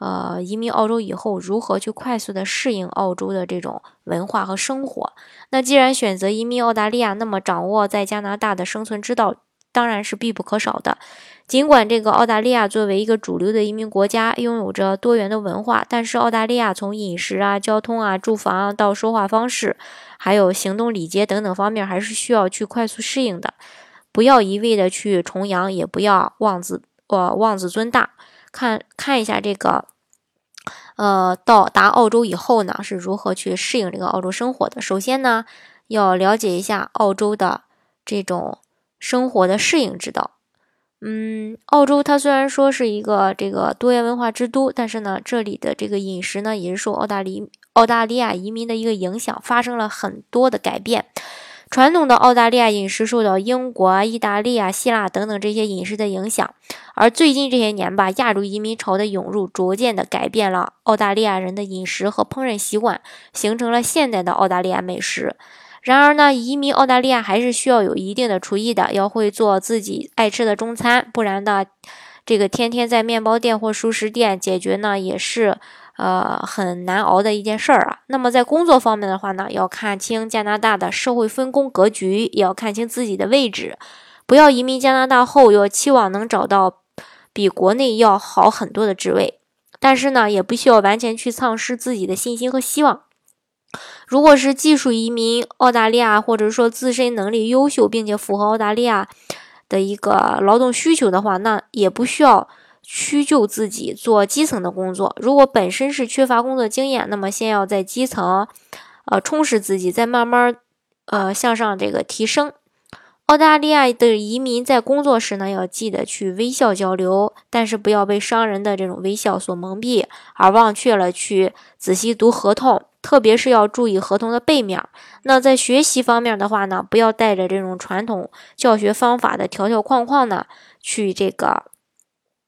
呃，移民澳洲以后如何去快速的适应澳洲的这种文化和生活？那既然选择移民澳大利亚，那么掌握在加拿大的生存之道当然是必不可少的。尽管这个澳大利亚作为一个主流的移民国家，拥有着多元的文化，但是澳大利亚从饮食啊、交通啊、住房啊到说话方式，还有行动礼节等等方面，还是需要去快速适应的。不要一味的去崇洋，也不要妄自呃妄自尊大。看看一下这个，呃，到达澳洲以后呢，是如何去适应这个澳洲生活的？首先呢，要了解一下澳洲的这种生活的适应之道。嗯，澳洲它虽然说是一个这个多元文化之都，但是呢，这里的这个饮食呢，也是受澳大利澳大利亚移民的一个影响，发生了很多的改变。传统的澳大利亚饮食受到英国、意大利啊、希腊等等这些饮食的影响，而最近这些年吧，亚洲移民潮的涌入，逐渐的改变了澳大利亚人的饮食和烹饪习惯，形成了现代的澳大利亚美食。然而呢，移民澳大利亚还是需要有一定的厨艺的，要会做自己爱吃的中餐，不然呢，这个天天在面包店或熟食店解决呢，也是。呃，很难熬的一件事儿啊。那么在工作方面的话呢，要看清加拿大的社会分工格局，也要看清自己的位置，不要移民加拿大后又期望能找到比国内要好很多的职位。但是呢，也不需要完全去丧失自己的信心和希望。如果是技术移民澳大利亚，或者说自身能力优秀，并且符合澳大利亚的一个劳动需求的话，那也不需要。屈就自己做基层的工作。如果本身是缺乏工作经验，那么先要在基层，呃，充实自己，再慢慢，呃，向上这个提升。澳大利亚的移民在工作时呢，要记得去微笑交流，但是不要被商人的这种微笑所蒙蔽，而忘却了去仔细读合同，特别是要注意合同的背面。那在学习方面的话呢，不要带着这种传统教学方法的条条框框呢，去这个。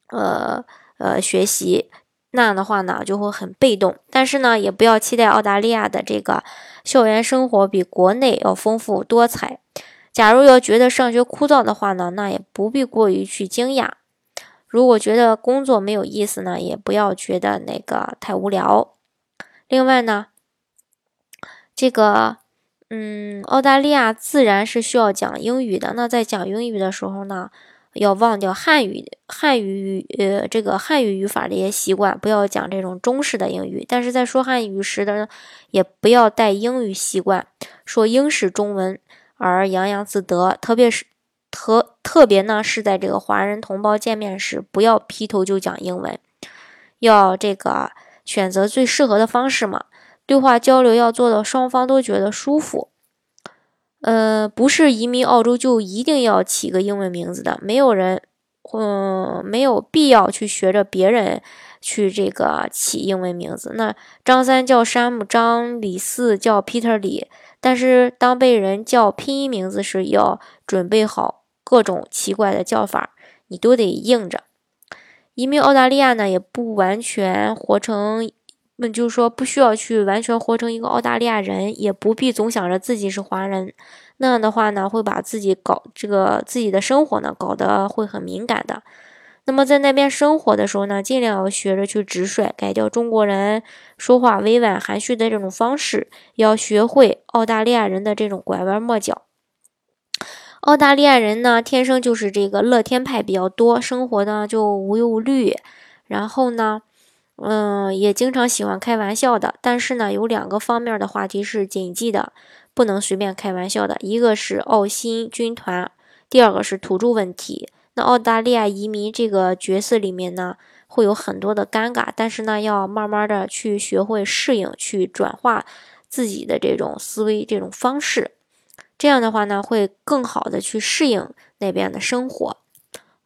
呃呃，学习那样的话呢，就会很被动。但是呢，也不要期待澳大利亚的这个校园生活比国内要丰富多彩。假如要觉得上学枯燥的话呢，那也不必过于去惊讶。如果觉得工作没有意思呢，也不要觉得那个太无聊。另外呢，这个嗯，澳大利亚自然是需要讲英语的。那在讲英语的时候呢？要忘掉汉语汉语语呃这个汉语语法的一些习惯，不要讲这种中式的英语。但是在说汉语时的呢，也不要带英语习惯，说英式中文而洋洋自得。特别是特特别呢，是在这个华人同胞见面时，不要劈头就讲英文，要这个选择最适合的方式嘛。对话交流要做到双方都觉得舒服。呃，不是移民澳洲就一定要起个英文名字的，没有人，嗯，没有必要去学着别人去这个起英文名字。那张三叫山姆张，李四叫 Peter 李，但是当被人叫拼音名字时，要准备好各种奇怪的叫法，你都得应着。移民澳大利亚呢，也不完全活成。那就是说，不需要去完全活成一个澳大利亚人，也不必总想着自己是华人。那样的话呢，会把自己搞这个自己的生活呢搞得会很敏感的。那么在那边生活的时候呢，尽量要学着去直率，改掉中国人说话委婉含蓄的这种方式，要学会澳大利亚人的这种拐弯抹角。澳大利亚人呢，天生就是这个乐天派比较多，生活呢就无忧无虑，然后呢。嗯，也经常喜欢开玩笑的，但是呢，有两个方面的话题是谨记的，不能随便开玩笑的。一个是澳新军团，第二个是土著问题。那澳大利亚移民这个角色里面呢，会有很多的尴尬，但是呢，要慢慢的去学会适应，去转化自己的这种思维这种方式，这样的话呢，会更好的去适应那边的生活。